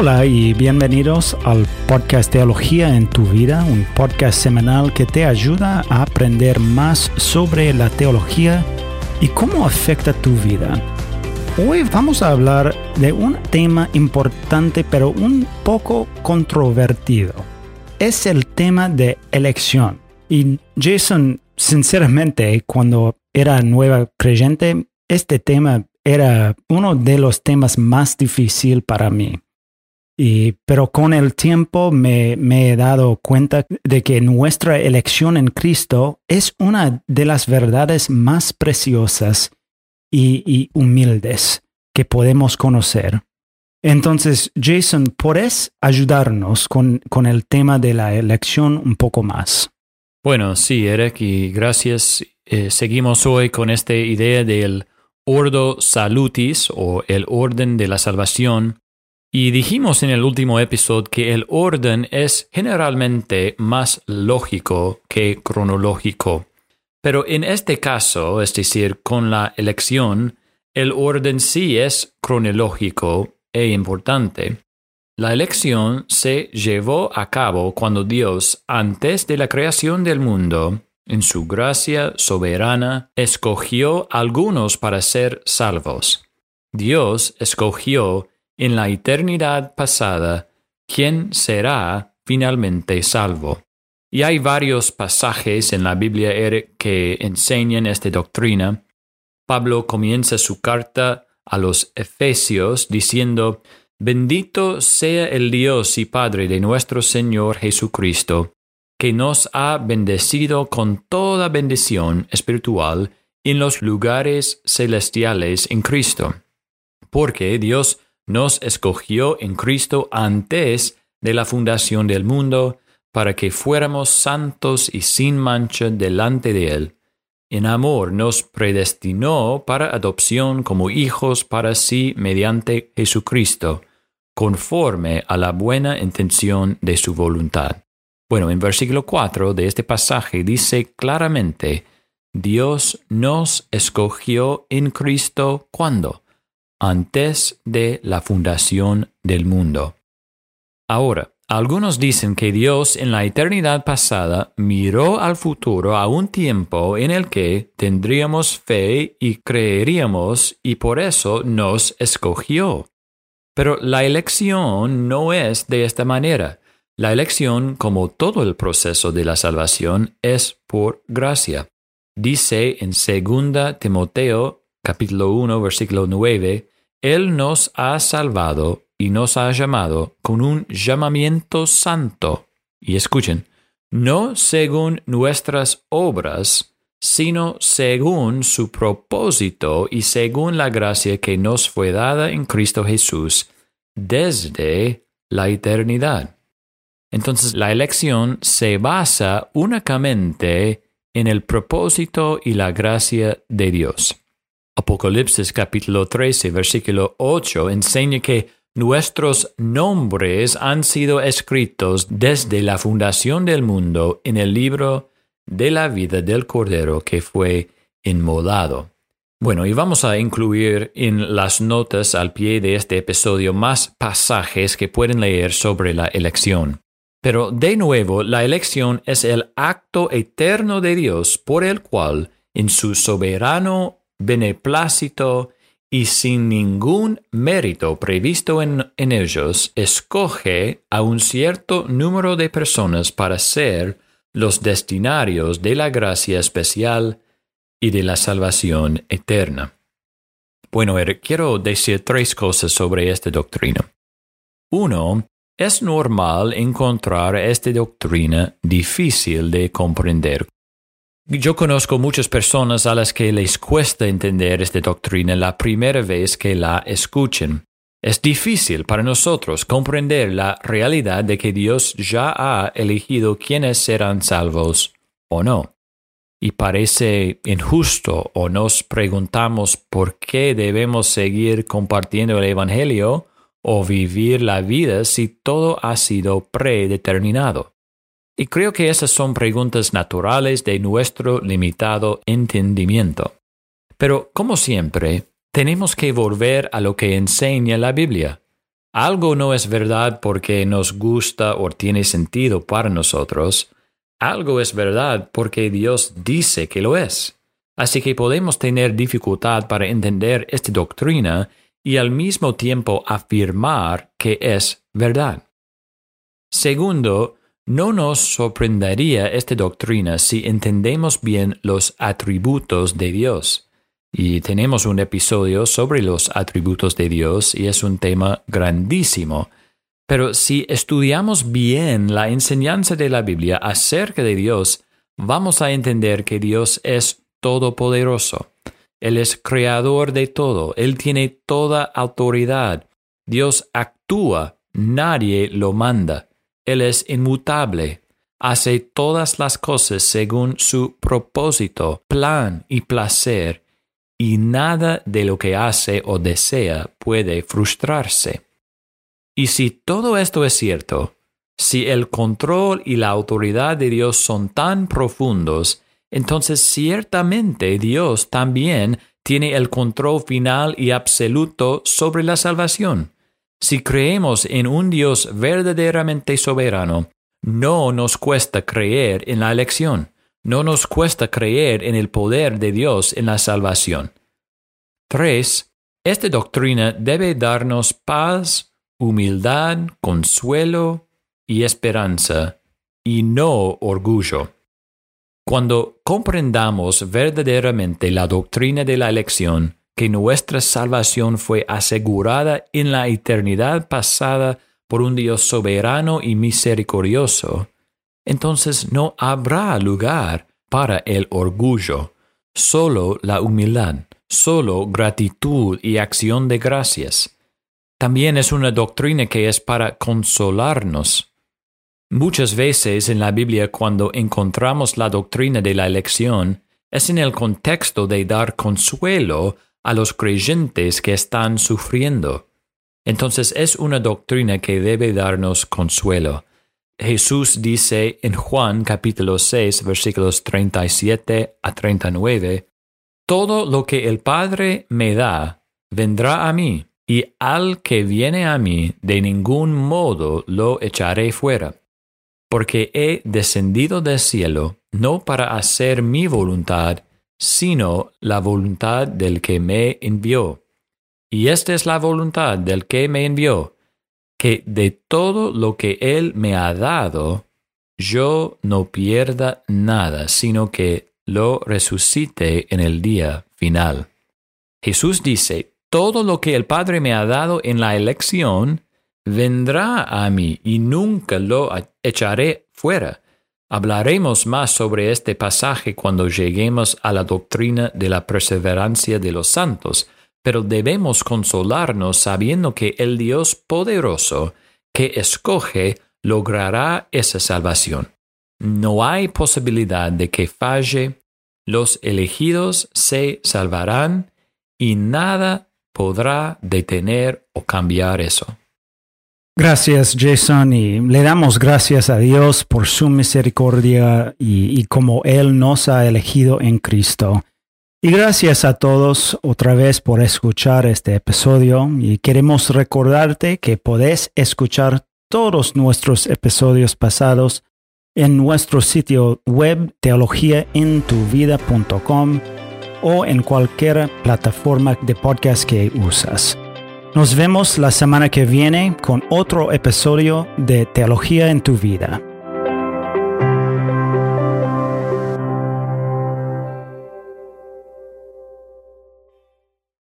Hola y bienvenidos al podcast Teología en tu vida, un podcast semanal que te ayuda a aprender más sobre la teología y cómo afecta tu vida. Hoy vamos a hablar de un tema importante pero un poco controvertido. Es el tema de elección. Y Jason, sinceramente, cuando era nueva creyente, este tema era uno de los temas más difíciles para mí pero con el tiempo me, he dado cuenta de que nuestra elección en Cristo es una de las verdades más preciosas y, humildes que podemos conocer. Entonces, Jason, ¿puedes ayudarnos con, con el tema de la elección un poco más? Bueno, sí, Eric, y gracias. Eh, seguimos hoy con esta idea del ordo salutis o el orden de la salvación y dijimos en el último episodio que el orden es generalmente más lógico que cronológico. Pero en este caso, es decir, con la elección, el orden sí es cronológico e importante. La elección se llevó a cabo cuando Dios, antes de la creación del mundo, en su gracia soberana, escogió algunos para ser salvos. Dios escogió en la eternidad pasada quién será finalmente salvo. Y hay varios pasajes en la Biblia que enseñan esta doctrina. Pablo comienza su carta a los Efesios diciendo, Bendito sea el Dios y Padre de nuestro Señor Jesucristo, que nos ha bendecido con toda bendición espiritual en los lugares celestiales en Cristo. Porque Dios nos escogió en Cristo antes de la fundación del mundo para que fuéramos santos y sin mancha delante de Él. En amor nos predestinó para adopción como hijos para sí mediante Jesucristo, conforme a la buena intención de su voluntad. Bueno, en versículo 4 de este pasaje dice claramente, Dios nos escogió en Cristo cuando? Antes de la fundación del mundo. Ahora, algunos dicen que Dios en la eternidad pasada miró al futuro a un tiempo en el que tendríamos fe y creeríamos y por eso nos escogió. Pero la elección no es de esta manera. La elección, como todo el proceso de la salvación, es por gracia. Dice en 2 Timoteo capítulo 1 versículo 9, él nos ha salvado y nos ha llamado con un llamamiento santo. Y escuchen, no según nuestras obras, sino según su propósito y según la gracia que nos fue dada en Cristo Jesús desde la eternidad. Entonces la elección se basa únicamente en el propósito y la gracia de Dios. Apocalipsis capítulo 13, versículo 8 enseña que nuestros nombres han sido escritos desde la fundación del mundo en el libro de la vida del Cordero que fue inmolado. Bueno, y vamos a incluir en las notas al pie de este episodio más pasajes que pueden leer sobre la elección. Pero de nuevo, la elección es el acto eterno de Dios por el cual, en su soberano beneplácito y sin ningún mérito previsto en, ellos, escoge a un cierto número de personas para ser los destinarios de la gracia especial y de la salvación eterna. Bueno, quiero decir tres cosas sobre esta doctrina. Uno, es normal encontrar esta doctrina difícil de comprender yo conozco muchas personas a las que les cuesta entender esta doctrina la primera vez que la escuchen. Es difícil para nosotros comprender la realidad de que Dios ya ha elegido quiénes serán salvos o no. Y parece injusto o nos preguntamos por qué debemos seguir compartiendo el Evangelio o vivir la vida si todo ha sido predeterminado. Y creo que esas son preguntas naturales de nuestro limitado entendimiento. Pero, como siempre, tenemos que volver a lo que enseña la Biblia. algo no es verdad porque nos gusta o tiene sentido para nosotros, algo es verdad porque Dios dice que lo es. Así que podemos tener dificultad para entender esta doctrina y al mismo tiempo afirmar que es verdad. Segundo, no nos sorprendería esta doctrina si entendemos bien los atributos de Dios. Y tenemos un episodio sobre los atributos de Dios y es un tema grandísimo. Pero si estudiamos bien la enseñanza de la Biblia acerca de Dios, vamos a entender que Dios es todopoderoso. Él es creador de todo, Él tiene toda autoridad. Dios actúa, nadie lo manda. Él es inmutable, hace todas las cosas según su propósito, plan y placer, y nada de lo que hace o desea puede frustrarse. Y si todo esto es cierto, si el control y la autoridad de Dios son tan profundos, entonces ciertamente Dios también tiene el control final y absoluto sobre la salvación. Si creemos en un Dios verdaderamente soberano, no nos cuesta creer en la elección, no nos cuesta creer en el poder de Dios en la salvación. 3. Esta doctrina debe darnos paz humildad, consuelo y esperanza, y no orgullo. Cuando comprendamos verdaderamente la doctrina de la elección, que nuestra salvación fue asegurada en la eternidad pasada por un Dios soberano y misericordioso, entonces no habrá lugar para el orgullo, solo la humildad, solo gratitud y acción de gracias. También es una doctrina que es para consolarnos. Muchas veces en la Biblia cuando encontramos la doctrina de la elección, es en el contexto de dar consuelo a los creyentes que están sufriendo. Entonces es una doctrina que debe darnos consuelo. Jesús dice en Juan capítulo 6 versículos 37 a 39, Todo lo que el Padre me da vendrá a mí y al que viene a mí de ningún modo lo echaré fuera, porque he descendido del cielo no para hacer mi voluntad, sino la voluntad del que me envió. Y esta es la voluntad del que me envió, que de todo lo que Él me ha dado, yo no pierda nada, sino que lo resucite en el día final. Jesús dice, todo lo que el Padre me ha dado en la elección vendrá a mí y nunca lo echaré fuera. Hablaremos más sobre este pasaje cuando lleguemos a la doctrina de la perseverancia de los santos, pero debemos consolarnos sabiendo que el Dios poderoso que escoge logrará esa salvación. No hay posibilidad de que falle, los elegidos se salvarán y nada podrá detener o cambiar eso. Gracias Jason y le damos gracias a Dios por su misericordia y, como Él nos ha elegido en Cristo. Y gracias a todos otra vez por escuchar este episodio y queremos recordarte que podés escuchar todos nuestros episodios pasados en nuestro sitio web teologiaentuvida.com o en cualquier plataforma de podcast que usas. Nos vemos la semana que viene con otro episodio de Teología en tu vida.